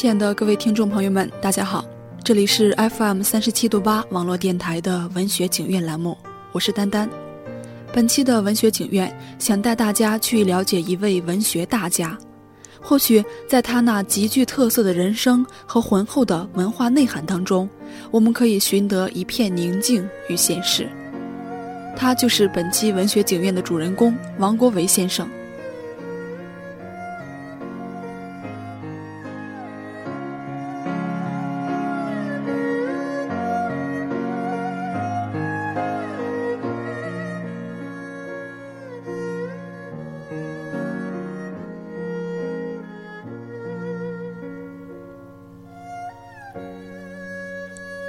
亲爱的各位听众朋友们，大家好，这里是 FM 三十七度八网络电台的文学景院栏目，我是丹丹。本期的文学景院想带大家去了解一位文学大家，或许在他那极具特色的人生和浑厚的文化内涵当中，我们可以寻得一片宁静与现实。他就是本期文学景院的主人公王国维先生。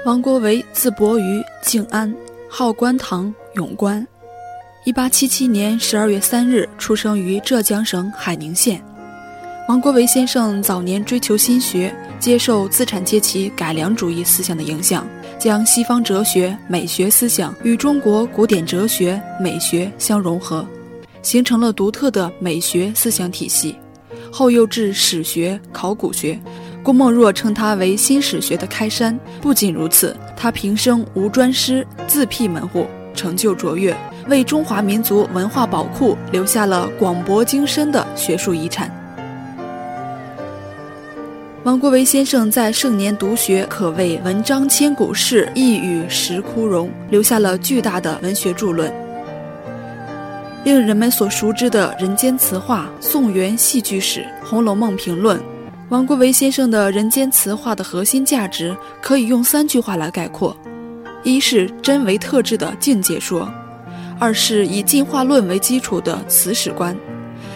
王国维，字伯瑜，静安，号观堂永观。一八七七年十二月三日出生于浙江省海宁县。王国维先生早年追求新学，接受资产阶级改良主义思想的影响，将西方哲学、美学思想与中国古典哲学、美学相融合，形成了独特的美学思想体系。后又治史学、考古学。郭沫若称他为新史学的开山。不仅如此，他平生无专师，自辟门户，成就卓越，为中华民族文化宝库留下了广博精深的学术遗产。王国维先生在盛年读学，可谓文章千古事，一语石窟容，留下了巨大的文学著论。令人们所熟知的《人间词话》《宋元戏剧史》《红楼梦评论》。王国维先生的人间词话的核心价值可以用三句话来概括：一是真为特质的境界说；二是以进化论为基础的词史观；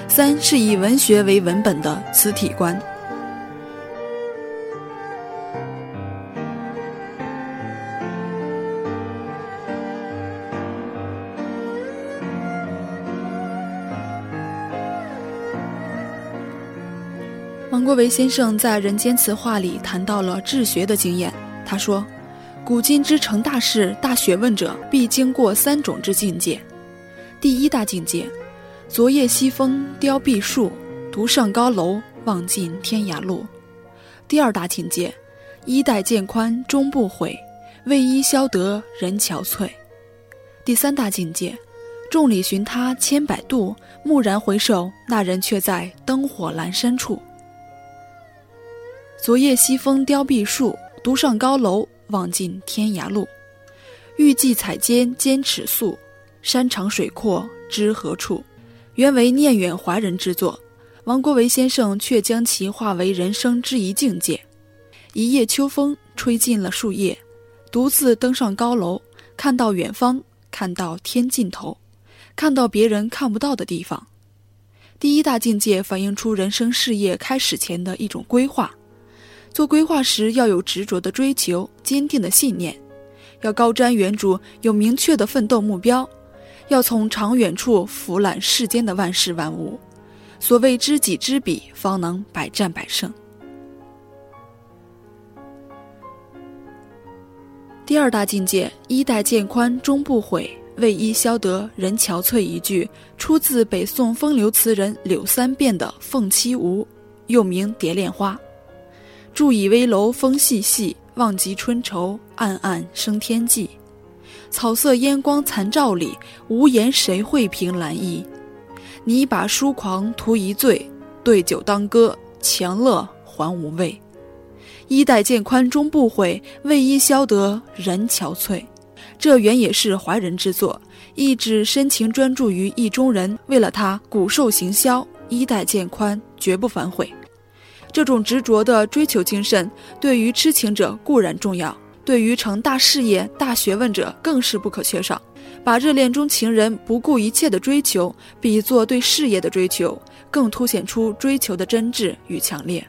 三是以文学为文本的词体观。王国维先生在《人间词话》里谈到了治学的经验。他说：“古今之成大事、大学问者，必经过三种之境界。第一大境界，昨夜西风凋碧树，独上高楼，望尽天涯路。第二大境界，衣带渐宽终不悔，为伊消得人憔悴。第三大境界，众里寻他千百度，蓦然回首，那人却在灯火阑珊处。”昨夜西风凋碧树，独上高楼，望尽天涯路。欲寄彩笺兼尺素，山长水阔知何处？原为念远怀人之作，王国维先生却将其化为人生之一境界。一夜秋风吹尽了树叶，独自登上高楼，看到远方，看到天尽头，看到别人看不到的地方。第一大境界反映出人生事业开始前的一种规划。做规划时要有执着的追求，坚定的信念，要高瞻远瞩，有明确的奋斗目标，要从长远处俯览世间的万事万物。所谓知己知彼，方能百战百胜。第二大境界，衣带渐宽终不悔，为伊消得人憔悴。一句出自北宋风流词人柳三变的《凤栖梧》，又名《蝶恋花》。住以危楼风细细，望极春愁，暗暗生天际。草色烟光残照里，无言谁会凭栏意？你把疏狂图一醉，对酒当歌，强乐还无味。衣带渐宽终不悔，为伊消得人憔悴。这原也是怀人之作，意指深情专注于意中人，为了他骨瘦行销，衣带渐宽，绝不反悔。这种执着的追求精神，对于痴情者固然重要，对于成大事业、大学问者更是不可缺少。把热恋中情人不顾一切的追求比作对事业的追求，更凸显出追求的真挚与强烈。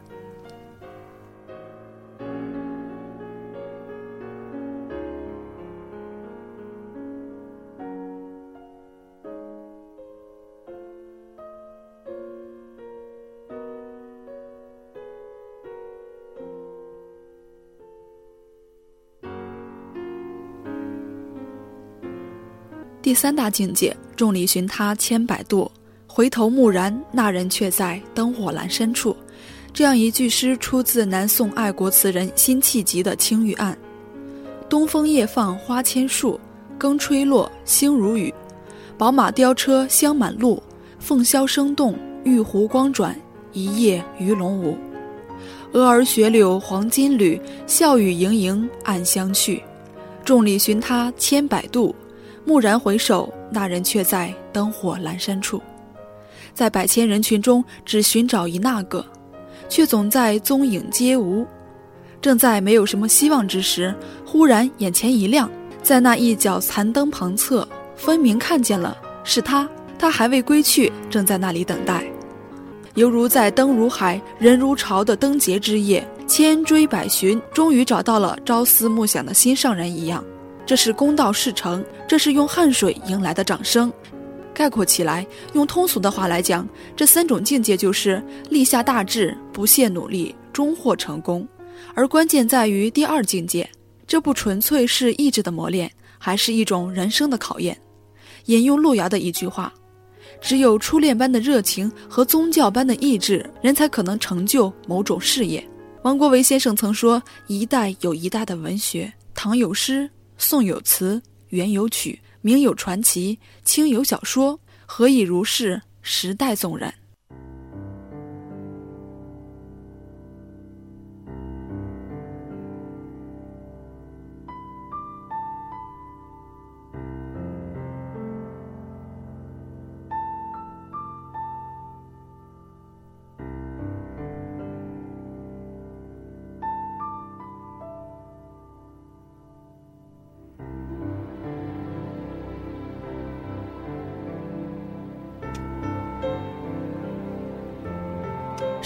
第三大境界，众里寻他千百度，回头蓦然，那人却在灯火阑珊处。这样一句诗出自南宋爱国词人辛弃疾的《青玉案》：“东风夜放花千树，更吹落，星如雨。宝马雕车香满路，凤箫声动，玉壶光转，一夜鱼龙舞。蛾儿雪柳黄金缕，笑语盈盈暗香去。众里寻他千百度，蓦然回首，那人却在灯火阑珊处。在百千人群中，只寻找一那个。”却总在踪影皆无，正在没有什么希望之时，忽然眼前一亮，在那一角残灯旁侧，分明看见了是他。他还未归去，正在那里等待，犹如在灯如海、人如潮的灯节之夜，千追百寻，终于找到了朝思暮想的心上人一样。这是公道事成，这是用汗水迎来的掌声。概括起来，用通俗的话来讲，这三种境界就是立下大志，不懈努力，终获成功。而关键在于第二境界，这不纯粹是意志的磨练，还是一种人生的考验。引用路遥的一句话：“只有初恋般的热情和宗教般的意志，人才可能成就某种事业。”王国维先生曾说：“一代有一代的文学，唐有诗，宋有词，元有曲。”明有传奇，清有小说，何以如是？时代纵然。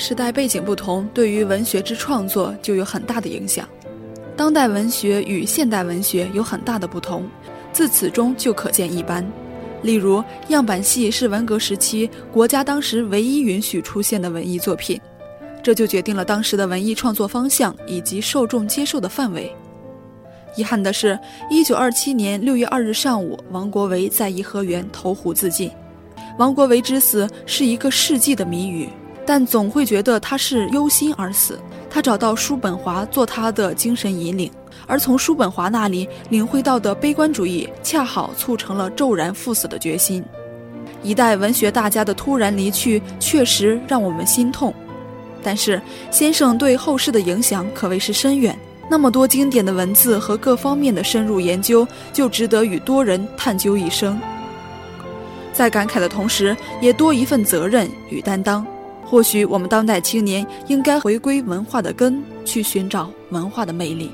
时代背景不同，对于文学之创作就有很大的影响。当代文学与现代文学有很大的不同，自此中就可见一斑。例如，样板戏是文革时期国家当时唯一允许出现的文艺作品，这就决定了当时的文艺创作方向以及受众接受的范围。遗憾的是，一九二七年六月二日上午，王国维在颐和园投湖自尽。王国维之死是一个世纪的谜语。但总会觉得他是忧心而死。他找到叔本华做他的精神引领，而从叔本华那里领会到的悲观主义，恰好促成了骤然赴死的决心。一代文学大家的突然离去，确实让我们心痛。但是先生对后世的影响可谓是深远。那么多经典的文字和各方面的深入研究，就值得与多人探究一生。在感慨的同时，也多一份责任与担当。或许我们当代青年应该回归文化的根，去寻找文化的魅力。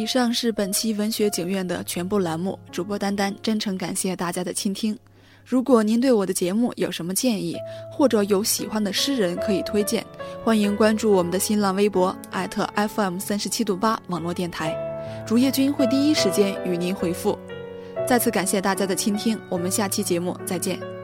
以上是本期文学景苑的全部栏目，主播丹丹真诚感谢大家的倾听。如果您对我的节目有什么建议，或者有喜欢的诗人可以推荐，欢迎关注我们的新浪微博艾特 FM 三十七度八网络电台，竹叶君会第一时间与您回复。再次感谢大家的倾听，我们下期节目再见。